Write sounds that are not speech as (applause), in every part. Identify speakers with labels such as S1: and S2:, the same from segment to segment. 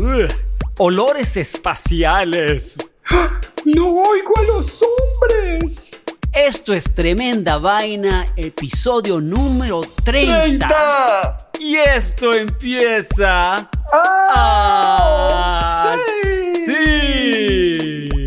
S1: Ugh, olores espaciales.
S2: No oigo a los hombres.
S1: Esto es Tremenda Vaina, episodio número 30.
S2: 30.
S1: Y esto empieza...
S2: Ah, sí.
S1: sí.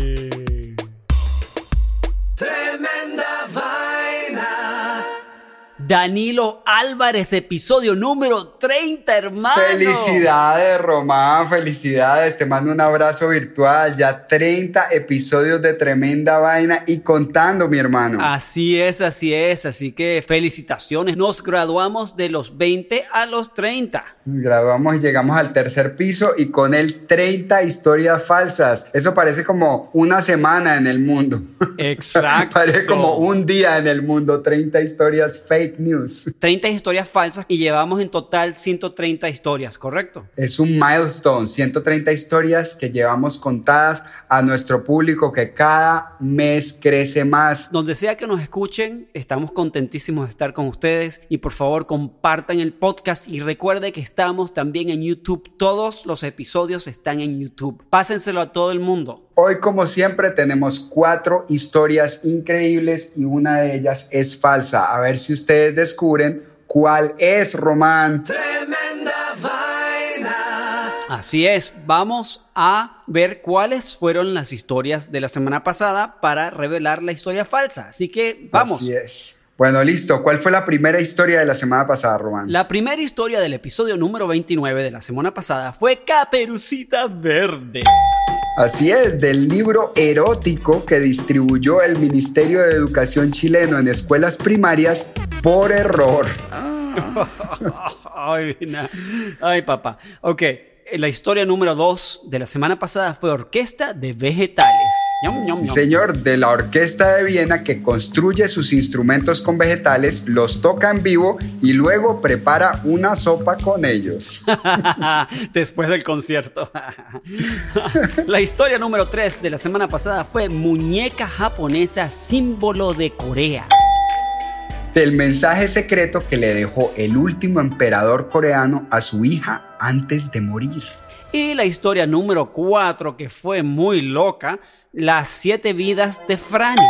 S1: Danilo Álvarez, episodio número 30, hermano.
S2: Felicidades, Román, felicidades. Te mando un abrazo virtual. Ya 30 episodios de tremenda vaina y contando, mi hermano.
S1: Así es, así es. Así que felicitaciones. Nos graduamos de los 20 a los 30.
S2: Graduamos y llegamos al tercer piso y con él 30 historias falsas. Eso parece como una semana en el mundo. (laughs)
S1: Exacto.
S2: parece como un día en el mundo. 30 historias fake news.
S1: 30 historias falsas y llevamos en total 130 historias, ¿correcto?
S2: Es un milestone, 130 historias que llevamos contadas a nuestro público que cada mes crece más.
S1: Donde sea que nos escuchen, estamos contentísimos de estar con ustedes y por favor compartan el podcast y recuerde que estamos también en YouTube. Todos los episodios están en YouTube. Pásenselo a todo el mundo.
S2: Hoy, como siempre, tenemos cuatro historias increíbles y una de ellas es falsa. A ver si ustedes descubren cuál es, Román.
S3: Tremenda vaina.
S1: Así es, vamos a ver cuáles fueron las historias de la semana pasada para revelar la historia falsa. Así que vamos.
S2: Así es. Bueno, listo. ¿Cuál fue la primera historia de la semana pasada, Román?
S1: La primera historia del episodio número 29 de la semana pasada fue Caperucita Verde.
S2: Así es, del libro erótico que distribuyó el Ministerio de Educación chileno en escuelas primarias por error. (laughs)
S1: Ay, na- ay, papá. Ok, la historia número 2 de la semana pasada fue Orquesta de Vegetales.
S2: Señor, de la Orquesta de Viena que construye sus instrumentos con vegetales, los toca en vivo y luego prepara una sopa con ellos. (laughs)
S1: Después del concierto. (laughs) la historia número 3 de la semana pasada fue Muñeca japonesa símbolo de Corea.
S2: El mensaje secreto que le dejó el último emperador coreano a su hija antes de morir.
S1: Y la historia número 4 que fue muy loca, Las siete vidas de Franny.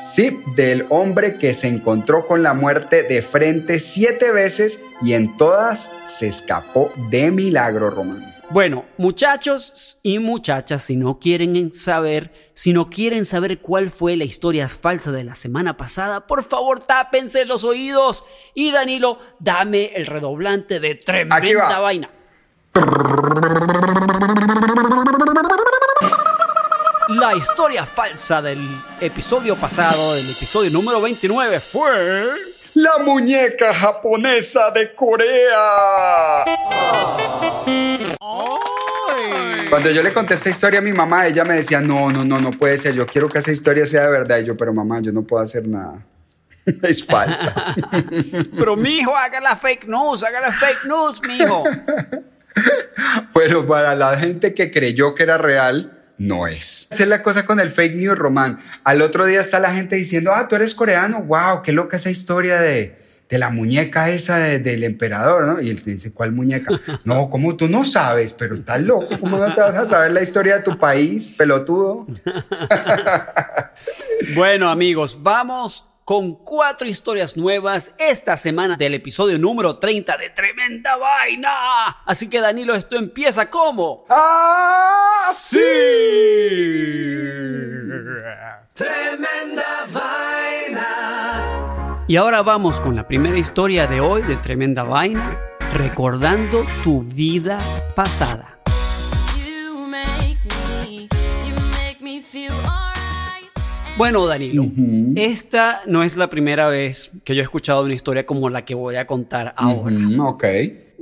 S2: Sí, del hombre que se encontró con la muerte de frente siete veces y en todas se escapó de milagro, Román.
S1: Bueno, muchachos y muchachas, si no quieren saber, si no quieren saber cuál fue la historia falsa de la semana pasada, por favor tápense los oídos. Y Danilo, dame el redoblante de tremenda
S2: va.
S1: vaina. La historia falsa del episodio pasado, del episodio número 29, fue...
S2: La muñeca japonesa de Corea. Cuando yo le conté esta historia a mi mamá, ella me decía, no, no, no, no puede ser, yo quiero que esa historia sea de verdad. Y yo, pero mamá, yo no puedo hacer nada. (laughs) es falsa. (laughs)
S1: Pero mijo, haga la fake news, haga la fake news, mijo. (laughs)
S2: Pero para la gente que creyó que era real, no es. Esa es la cosa con el fake news, Román. Al otro día está la gente diciendo, ah, tú eres coreano, wow, qué loca esa historia de, de la muñeca esa de- del emperador, ¿no? Y él te dice, ¿cuál muñeca? (laughs) No, ¿cómo tú no sabes? Pero estás loco, ¿cómo no te vas a saber la historia de tu país, pelotudo? (laughs)
S1: Bueno, amigos, vamos con cuatro historias nuevas esta semana del episodio número 30 de Tremenda Vaina. Así que, Danilo, esto empieza como.
S2: ¡Ah!
S1: ¡Sí!
S3: Tremenda.
S1: Y ahora vamos con la primera historia de hoy de Tremenda Vaina, recordando tu vida pasada.
S4: You make me, you make me feel alright.
S1: Bueno, Danilo, esta no es la primera vez que yo he escuchado una historia como la que voy a contar ahora.
S2: Ok.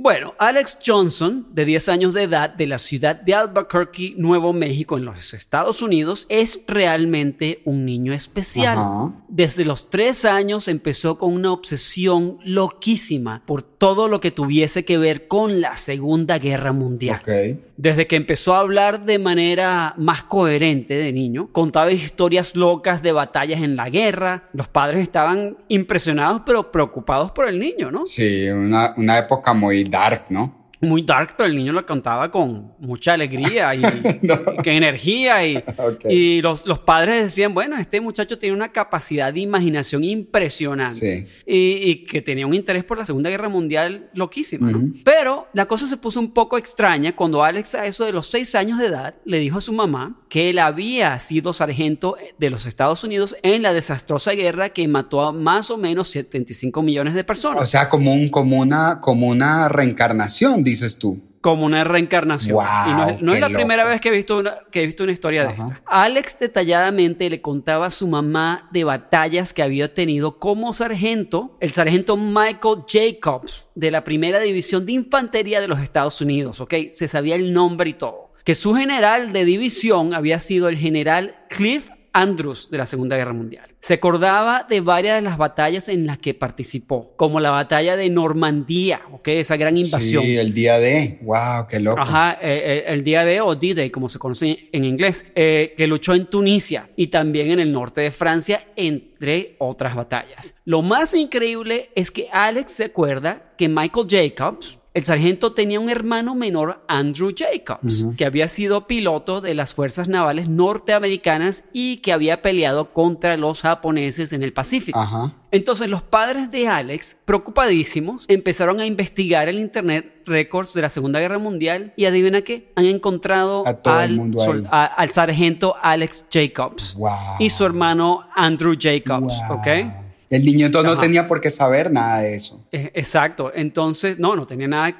S1: Bueno, Alex Johnson, de 10 años de edad, de la ciudad de Albuquerque, Nuevo México, en los Estados Unidos, es realmente un niño especial.
S2: Ajá.
S1: Desde los 3 años empezó con una obsesión loquísima por todo lo que tuviese que ver con la Segunda Guerra Mundial. Desde que empezó a hablar de manera más coherente de niño, contaba historias locas de batallas en la guerra. Los padres estaban impresionados pero preocupados por el niño, ¿no?
S2: Sí, una, una época muy dark, ¿no?
S1: Muy dark, pero el niño lo cantaba con mucha alegría y, (laughs) y que energía. Y, los, los padres decían, bueno, este muchacho tiene una capacidad de imaginación impresionante.
S2: Sí.
S1: Y, y que tenía un interés por la Segunda Guerra Mundial loquísima, ¿no?
S2: Ujú.
S1: Pero la cosa se puso un poco extraña cuando Alex, a eso de los seis años de edad, le dijo a su mamá que él había sido sargento de los Estados Unidos en la desastrosa guerra que mató a más o menos 75 millones de personas.
S2: O sea, como, un, como, una, como una reencarnación, dices tú.
S1: como una reencarnación.
S2: Wow,
S1: y no es, no es
S2: qué
S1: la primera vez que he visto una, que he visto una historia de esta. Alex detalladamente le contaba a su mamá de batallas que había tenido como sargento, el sargento Michael Jacobs de la primera división de infantería de los Estados Unidos, ¿ok? Se sabía el nombre y todo. Que su general de división había sido el general Cliff Andrews de la Segunda Guerra Mundial. Se acordaba de varias de las batallas en las que participó, como la batalla de Normandía, ¿ok? Esa gran invasión.
S2: Sí, el día de. Wow, qué loco.
S1: Ajá, eh, eh, el día de o D-Day, como se conoce en inglés, eh, que luchó en Tunisia y también en el norte de Francia, entre otras batallas. Lo más increíble es que Alex se acuerda que Michael Jacobs, el sargento, tenía un hermano menor, Andrew Jacobs, que había sido piloto de las fuerzas navales norteamericanas y que había peleado contra los japoneses en el Pacífico.
S2: Ajá.
S1: Entonces los padres de Alex, preocupadísimos, empezaron a investigar el Internet Records de la Segunda Guerra Mundial y adivina qué, han encontrado al, a- sargento Alex Jacobs
S2: Wow.
S1: y su hermano Andrew Jacobs,
S2: Wow.
S1: ¿ok?
S2: El niño entonces no
S1: Ajá.
S2: tenía por qué saber nada de eso.
S1: Eh, Exacto, entonces no, no tenía nada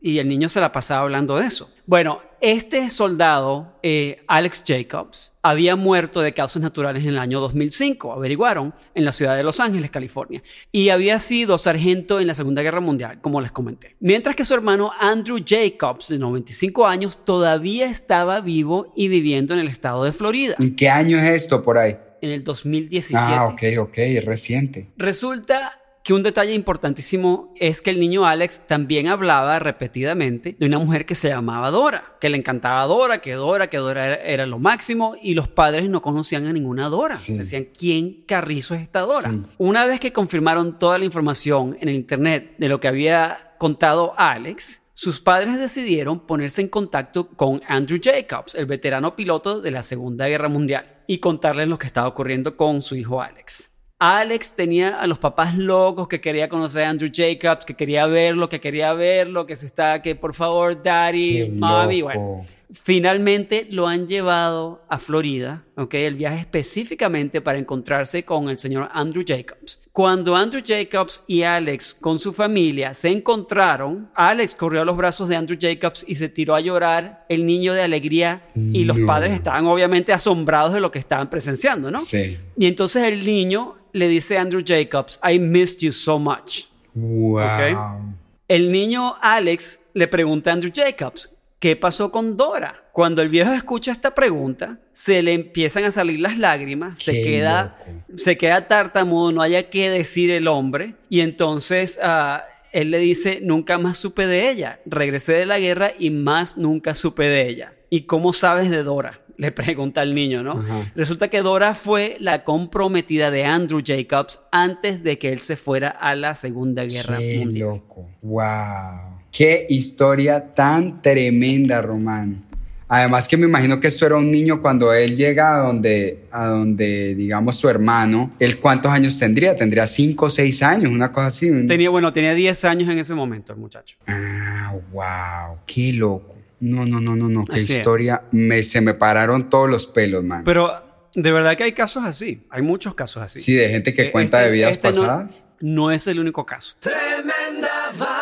S1: y el niño se la pasaba hablando de eso. Bueno, este soldado, eh, Alex Jacobs, había muerto de causas naturales en el año 2005, averiguaron, en la ciudad de Los Ángeles, California, y había sido sargento en la Segunda Guerra Mundial, como les comenté. Mientras que su hermano Andrew Jacobs, de 95 años, todavía estaba vivo y viviendo en el estado de Florida,
S2: ¿Y qué año es esto por ahí?
S1: En el 2017.
S2: Ah, ok, ok, es reciente.
S1: Resulta que un detalle importantísimo es que el niño Alex también hablaba repetidamente de una mujer que se llamaba Dora, que le encantaba Dora, que Dora, que Dora era, era lo máximo y los padres no conocían a ninguna Dora.
S2: Sí.
S1: Decían, ¿quién carrizo es esta Dora?
S2: Sí.
S1: Una vez que confirmaron toda la información en el internet de lo que había contado Alex, sus padres decidieron ponerse en contacto con Andrew Jacobs, el veterano piloto de la Segunda Guerra Mundial, y contarles lo que estaba ocurriendo con su hijo Alex. Alex tenía a los papás locos que quería conocer a Andrew Jacobs, que quería verlo, que quería verlo, que se está, que por favor, daddy,
S2: Qué
S1: mami,
S2: loco.
S1: bueno. Finalmente lo han llevado a Florida, ¿ok? El viaje específicamente para encontrarse con el señor Andrew Jacobs. Cuando Andrew Jacobs y Alex con su familia se encontraron, Alex corrió a los brazos de Andrew Jacobs y se tiró a llorar el niño de alegría y los padres estaban obviamente asombrados de lo que estaban presenciando, ¿no?
S2: Sí.
S1: Y entonces el niño le dice a Andrew Jacobs, I missed you so much.
S2: Wow.
S1: El niño Alex le pregunta a Andrew Jacobs, ¿qué pasó con Dora? Cuando el viejo escucha esta pregunta, se le empiezan a salir las lágrimas, se queda, se queda tartamudo, no haya qué decir el hombre, y entonces ah, él le dice, nunca más supe de ella, regresé de la guerra y más nunca supe de ella. ¿Y cómo sabes de Dora? (laughs) Le pregunta al niño, ¿no? Resulta que Dora fue la comprometida de Andrew Jacobs antes de que él se fuera a la Segunda Guerra
S2: Qué
S1: Mundial.
S2: loco. Wow. Qué historia tan tremenda, Román. Además que me imagino que esto era un niño cuando él llega a donde, a donde digamos, su hermano. ¿Él cuántos años tendría? Tendría cinco o seis años, una cosa así.
S1: Tenía, bueno, tenía 10 años en ese momento el muchacho.
S2: Ah, wow. Qué loco. No, no, no, no, no. Qué
S1: Así
S2: historia. Me, se me pararon todos los pelos, man.
S1: Pero de verdad que hay casos así. Hay muchos casos así.
S2: sí, de gente que
S1: Eh,
S2: cuenta
S1: este-
S2: de vidas
S1: este no-
S2: pasadas.
S1: No, es el único caso.
S3: Tremenda vaina.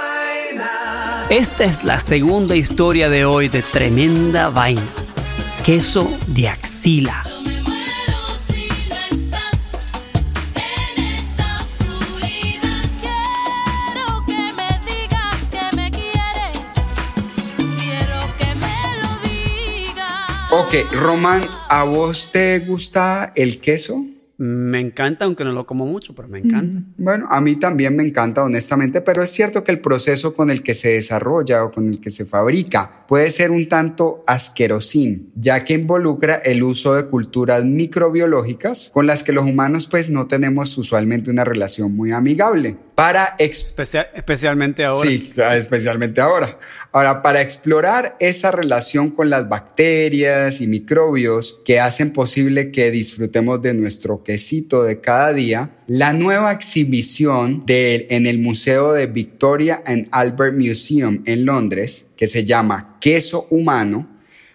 S1: Esta es la segunda historia de hoy de Tremenda Vaina. Queso de axila.
S4: Yo me muero si no estás en esta oscuridad. Quiero que me digas que me quieres. Quiero que me lo digas.
S2: Ok, Román, ¿a vos te gusta el queso?
S1: Me encanta, aunque no lo como mucho, pero me encanta.
S2: Bueno, a mí también me encanta, honestamente, pero es cierto que el proceso con el que se desarrolla o con el que se fabrica puede ser un tanto asquerosín, ya que involucra el uso de culturas microbiológicas con las que los humanos pues no tenemos usualmente una relación muy amigable. Para
S1: Especia- especialmente ahora.
S2: Sí, especialmente ahora. Ahora, para explorar esa relación con las bacterias y microbios que hacen posible que disfrutemos de nuestro quesito de cada día, la nueva exhibición de, en el Museo de Victoria and Albert Museum en Londres, que se llama Queso Humano,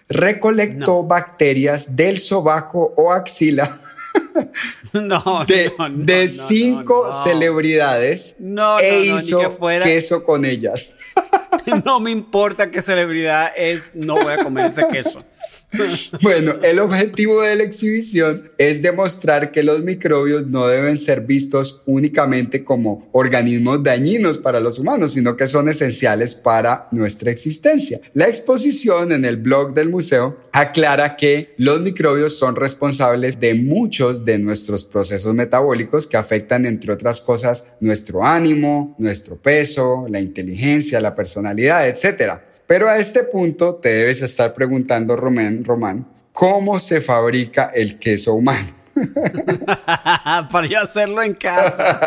S2: recolectó bacterias del sobaco o axila (laughs) (laughs)
S1: No,
S2: de,
S1: no, no,
S2: de cinco celebridades e hizo
S1: que fuera-
S2: queso con ellas. (laughs)
S1: No me importa qué celebridad es, no voy a comer ese queso. (laughs) (laughs)
S2: Bueno, el objetivo de la exhibición es demostrar que los microbios no deben ser vistos únicamente como organismos dañinos para los humanos, sino que son esenciales para nuestra existencia. La exposición en el blog del museo aclara que los microbios son responsables de muchos de nuestros procesos metabólicos que afectan, entre otras cosas, nuestro ánimo, nuestro peso, la inteligencia, la personalidad, etcétera. Pero a este punto te debes estar preguntando, Román, Román, ¿cómo se fabrica el queso humano? (laughs)
S1: Para yo hacerlo en casa.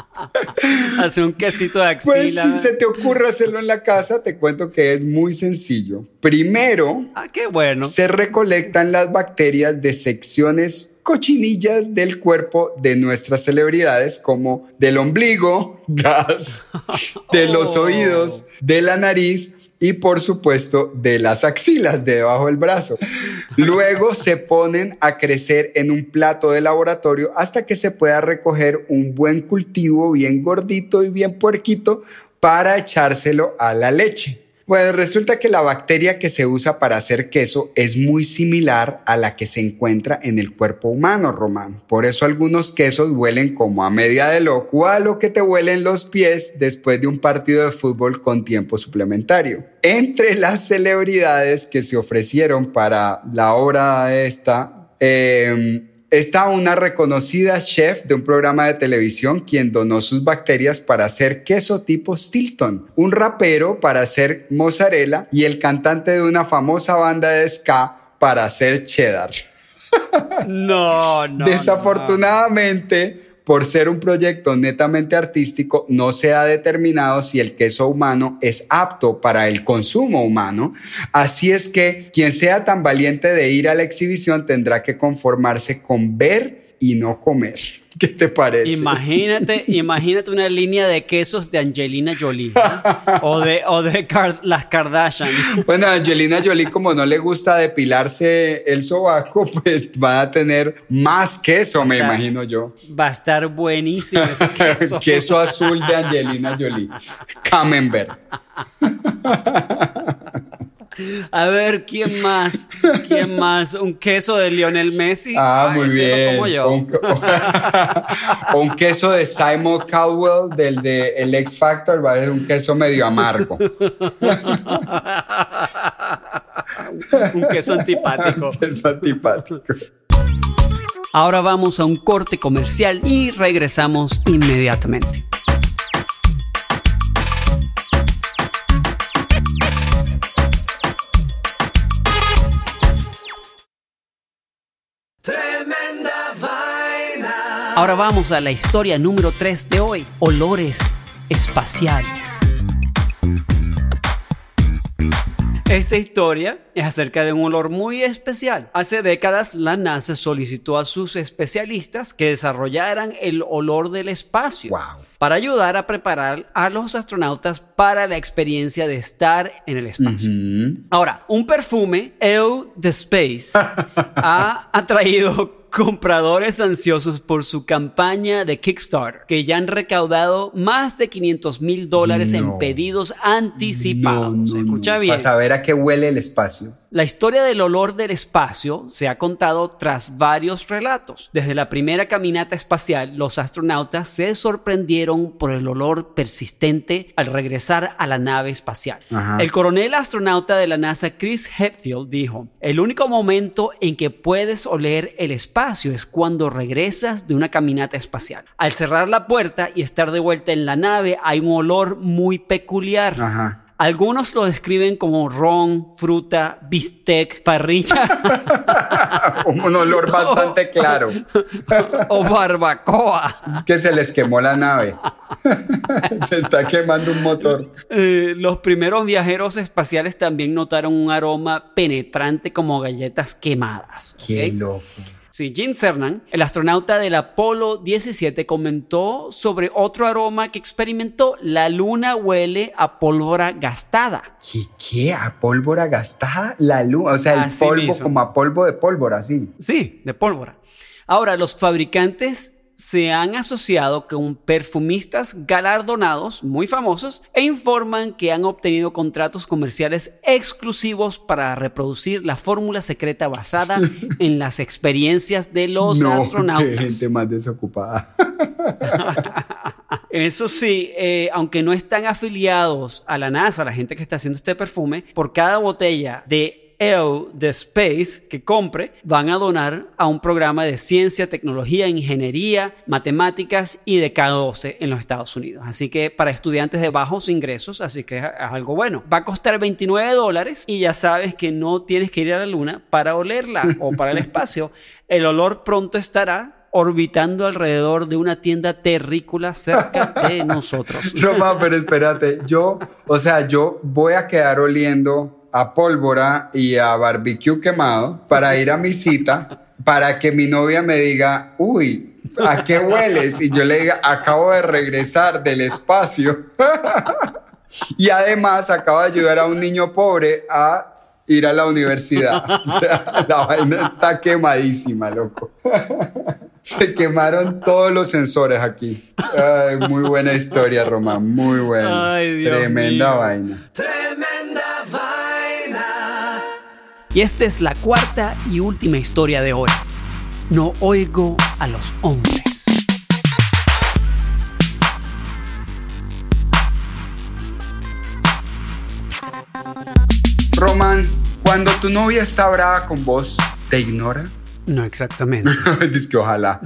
S1: (laughs) (laughs) Hacer un quesito de axila.
S2: Pues si se te ocurre hacerlo en la casa, te cuento que es muy sencillo. Primero,
S1: Ah, qué bueno.
S2: se recolectan las bacterias de secciones cochinillas del cuerpo de nuestras celebridades, como del ombligo, (laughs) gas, de los
S1: Oh.
S2: oídos, de la nariz y por supuesto de las axilas de debajo del brazo. Luego se ponen a crecer en un plato de laboratorio hasta que se pueda recoger un buen cultivo bien gordito y bien puerquito para echárselo a la leche. Bueno, resulta que la bacteria que se usa para hacer queso es muy similar a la que se encuentra en el cuerpo humano, Román. Por eso algunos quesos huelen como a media de loco o a lo que te huelen los pies después de un partido de fútbol con tiempo suplementario. Entre las celebridades que se ofrecieron para la obra esta, eh, Está una reconocida chef de un programa de televisión quien donó sus bacterias para hacer queso tipo Stilton, un rapero para hacer mozzarella y el cantante de una famosa banda de ska para hacer cheddar. (laughs)
S1: No, no.
S2: Desafortunadamente, por ser un proyecto netamente artístico, no se ha determinado si el queso humano es apto para el consumo humano. Así es que quien sea tan valiente de ir a la exhibición tendrá que conformarse con ver y no comer. (laughs) ¿Qué te parece?
S1: Imagínate, (laughs) imagínate una línea de quesos de Angelina Jolie ¿no? o de, o de las Kardashian.
S2: Bueno, Angelina Jolie, como no le gusta depilarse el sobaco, (laughs) pues van a tener más queso, me imagino yo.
S1: Va a estar buenísimo ese queso.
S2: queso azul de Angelina Jolie. Camembert.
S1: A ver, ¿quién más? ¿Quién más? Un queso de Lionel Messi.
S2: Ah,
S1: Ay,
S2: muy bien.
S1: como yo.
S2: O un, o (laughs) un queso de Simon Cowell, del de El X Factor, va a ser un queso medio amargo.
S1: Un queso antipático. (laughs)
S2: Es antipático.
S1: Ahora vamos a un corte comercial y regresamos inmediatamente. Ahora vamos a la historia número 3 de hoy, olores espaciales. Esta historia es acerca de un olor muy especial. Hace décadas la NASA solicitó a sus especialistas que desarrollaran el olor del espacio
S2: Wow.
S1: para ayudar a preparar a los astronautas para la experiencia de estar en el espacio. Ahora, un perfume, Eu the Space, (laughs) ha atraído compradores ansiosos por su campaña de Kickstarter, que ya han recaudado más de 500 mil dólares en pedidos anticipados. Escucha bien.
S2: Para saber a qué huele el espacio.
S1: La historia del olor del espacio se ha contado tras varios relatos. Desde la primera caminata espacial, los astronautas se sorprendieron por el olor persistente al regresar a la nave espacial.
S2: Ajá.
S1: El coronel astronauta de la NASA, Chris Hetfield, dijo, el único momento en que puedes oler el espacio es cuando regresas de una caminata espacial. Al cerrar la puerta y estar de vuelta en la nave, hay un olor muy peculiar.
S2: Ajá.
S1: Algunos lo describen como ron, fruta, bistec, parrilla (laughs)
S2: un olor bastante (laughs) claro. (laughs)
S1: o barbacoa.
S2: Es que se les quemó la nave. se está quemando un motor.
S1: Eh, los primeros viajeros espaciales también notaron un aroma penetrante como galletas quemadas.
S2: Qué loco.
S1: Sí, Gene Cernan, el astronauta del Apolo 17, comentó sobre otro aroma que experimentó. La luna huele a pólvora gastada.
S2: ¿Qué, qué? ¿A pólvora gastada? La luz. O sea, el
S1: Así
S2: polvo
S1: mismo.
S2: como a polvo de pólvora, sí.
S1: Sí, de pólvora. Ahora, los fabricantes se han asociado con perfumistas galardonados muy famosos e informan que han obtenido contratos comerciales exclusivos para reproducir la fórmula secreta basada (laughs) en las experiencias de los
S2: no,
S1: astronautas.
S2: qué gente más desocupada. (laughs)
S1: Eso sí, eh, aunque no están afiliados a la NASA, la gente que está haciendo este perfume, por cada botella de EU de Space que compre, van a donar a un programa de ciencia, tecnología, ingeniería, matemáticas y de K12 en los Estados Unidos. Así que para estudiantes de bajos ingresos, así que es, es algo bueno. Va a costar 29 dólares y ya sabes que no tienes que ir a la luna para olerla (laughs) o para el espacio. El olor pronto estará orbitando alrededor de una tienda terrícola cerca de (laughs) nosotros.
S2: Roma, pero espérate, yo, o sea, yo voy a quedar oliendo a pólvora y a barbecue quemado para ir a mi cita, para que mi novia me diga, uy, ¿a qué hueles? Y yo le diga, acabo de regresar del espacio. (laughs) y además acabo de ayudar a un niño pobre a ir a la universidad. (laughs) O sea, la vaina está quemadísima, loco. (laughs) Se quemaron todos los sensores aquí. Ay, muy buena historia, Román. Muy buena.
S1: Ay, Dios
S2: Tremenda
S1: mío.
S2: vaina.
S3: Tremenda vaina.
S1: Y esta es la cuarta y última historia de hoy. No oigo a los hombres.
S2: Román, cuando tu novia está brava con vos, ¿te ignora?
S1: No exactamente. (laughs)
S2: Dice que ojalá.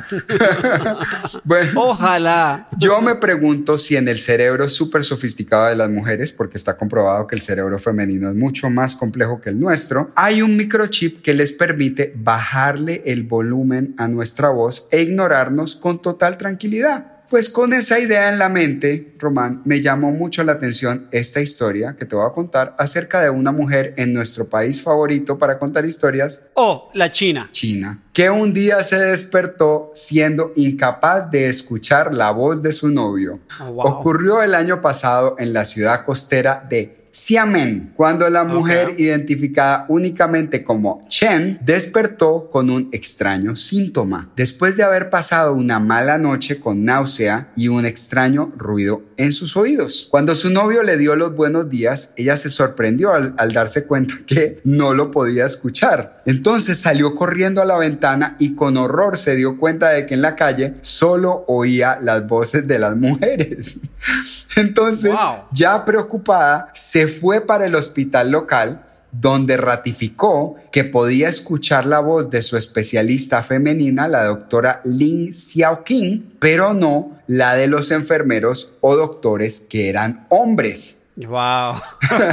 S2: (laughs) bueno,
S1: Ojalá.
S2: yo me pregunto si en el cerebro súper sofisticado de las mujeres, porque está comprobado que el cerebro femenino es mucho más complejo que el nuestro, hay un microchip que les permite bajarle el volumen a nuestra voz e ignorarnos con total tranquilidad. Pues con esa idea en la mente, Román, me llamó mucho la atención esta historia que te voy a contar acerca de una mujer en nuestro país favorito para contar historias,
S1: Oh, la China.
S2: China, que un día se despertó siendo incapaz de escuchar la voz de su novio.
S1: Oh, wow.
S2: Ocurrió el año pasado en la ciudad costera de Xiamen, cuando la mujer
S1: Ok.
S2: identificada únicamente como Chen despertó con un extraño síntoma, después de haber pasado una mala noche con náusea y un extraño ruido en sus oídos. Cuando su novio le dio los buenos días, ella se sorprendió al, al darse cuenta (laughs) que no lo podía escuchar. Entonces salió corriendo a la ventana y con horror se dio cuenta de que en la calle solo oía las voces de las (laughs) mujeres. Entonces,
S1: Wow.
S2: ya preocupada, se fue para el hospital local donde ratificó que podía escuchar la voz de su especialista femenina, la doctora Lin Xiaoqing, pero no la de los enfermeros o doctores que eran hombres.
S1: Wow.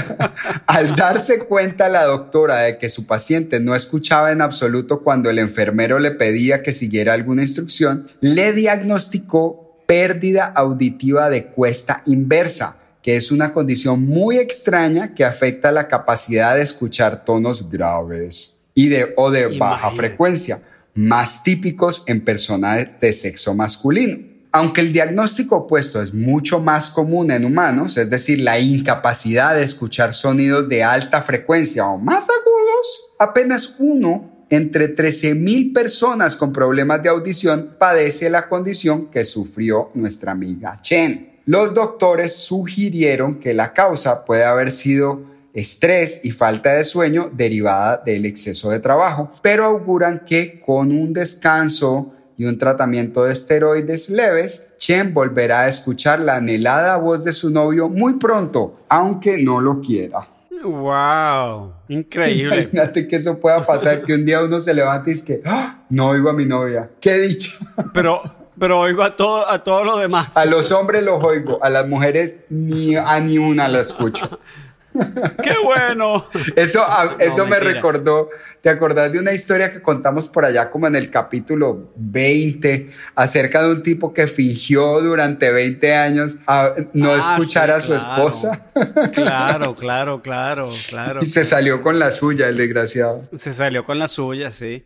S1: (laughs)
S2: Al darse cuenta la doctora de que su paciente no escuchaba en absoluto cuando el enfermero le pedía que siguiera alguna instrucción, le diagnosticó pérdida auditiva de cuesta inversa, que es una condición muy extraña que afecta la capacidad de escuchar tonos graves y de, o de baja frecuencia, más típicos en personas de sexo masculino. Aunque el diagnóstico opuesto es mucho más común en humanos, es decir, la incapacidad de escuchar sonidos de alta frecuencia o más agudos, apenas uno entre 13.000 personas con problemas de audición padece la condición que sufrió nuestra amiga Chen. Los doctores sugirieron que la causa puede haber sido estrés y falta de sueño derivada del exceso de trabajo, pero auguran que con un descanso y un tratamiento de esteroides leves, Chen volverá a escuchar la anhelada voz de su novio muy pronto, aunque no lo quiera.
S1: Wow. Increíble.
S2: Imagínate que eso pueda pasar, que un día uno se levante y es que "Ah, no oigo a mi novia. ¿Qué dicho?
S1: Pero, pero oigo a todo, a todos los demás.
S2: A los hombres los oigo, a las mujeres ni a ni una la escucho. (laughs)
S1: ¡Qué bueno!
S2: Eso, a- eso me recordó, ¿te acordás de una historia que contamos por allá como en el capítulo 20 acerca de un tipo que fingió durante 20 años a no
S1: Ah,
S2: escuchar
S1: sí,
S2: a su
S1: claro.
S2: esposa (laughs)
S1: Claro, claro, claro, claro.
S2: y se salió con la suya, el desgraciado?
S1: Se salió con la suya, sí.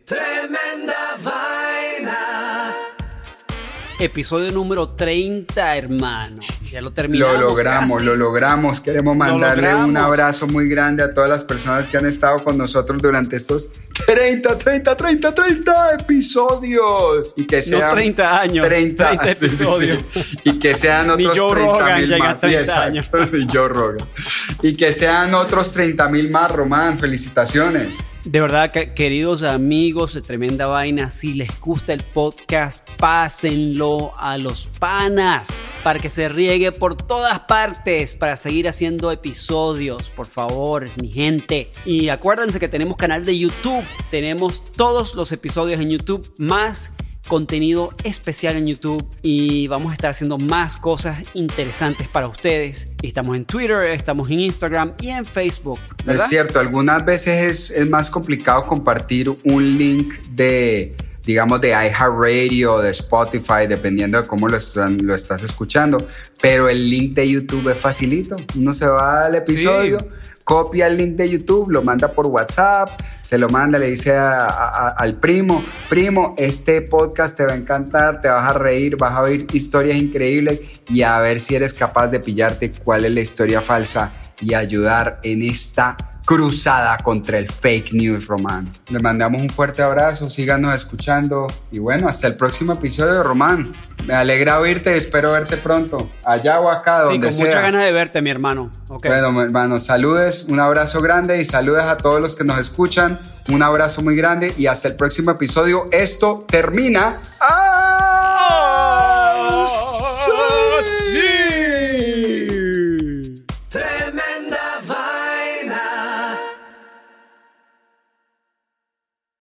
S1: Episodio número 30, hermano. Ya lo terminamos.
S2: Lo logramos,
S1: casi.
S2: lo logramos. Queremos mandarle un
S1: logramos.
S2: abrazo muy grande a todas las personas que han estado con nosotros durante estos 30, 30, 30, 30 episodios. Y que
S1: No
S2: sean
S1: 30 años, 30
S2: sí, sí, sí.
S1: episodios.
S2: Y que sean
S1: Ni
S2: otros
S1: Joe
S2: 30
S1: Rogan
S2: mil
S1: a
S2: más.
S1: 30
S2: Sí, exacto, (laughs) Ni Joe Rogan. Y que sean otros 30 mil más, Román. Felicitaciones.
S1: De verdad, que- queridos amigos de Tremenda Vaina, si les gusta el podcast, pásenlo a los panas para que se riegue por todas partes para seguir haciendo episodios, por favor, mi gente. Y acuérdense que tenemos canal de YouTube, tenemos todos los episodios en YouTube más contenido especial en YouTube y vamos a estar haciendo más cosas interesantes para ustedes. Estamos en Twitter, estamos en Instagram y en Facebook. ¿verdad?
S2: Es cierto, algunas veces es, es más complicado compartir un link de, digamos, de iHeartRadio de Spotify, dependiendo de cómo lo, están- lo estás escuchando. Pero el link de YouTube es facilito. Uno se va al episodio, copia el link de YouTube, lo manda por WhatsApp, se lo manda, le dice al primo, primo, este podcast te va a encantar, te vas a reír, vas a oír historias increíbles y a ver si eres capaz de pillarte cuál es la historia falsa y ayudar en esta cruzada contra el fake news, Román. Le mandamos un fuerte abrazo, síganos escuchando y bueno, hasta el próximo episodio, Román. Me alegra oírte y espero verte pronto, allá o acá,
S1: Sí,
S2: donde
S1: con
S2: sea.
S1: muchas ganas de verte, mi hermano.
S2: Bueno, mi hermano, saludes, un abrazo grande y saludes a todos los que nos escuchan. Un abrazo muy grande y hasta el próximo episodio. Esto termina. ¡Ah!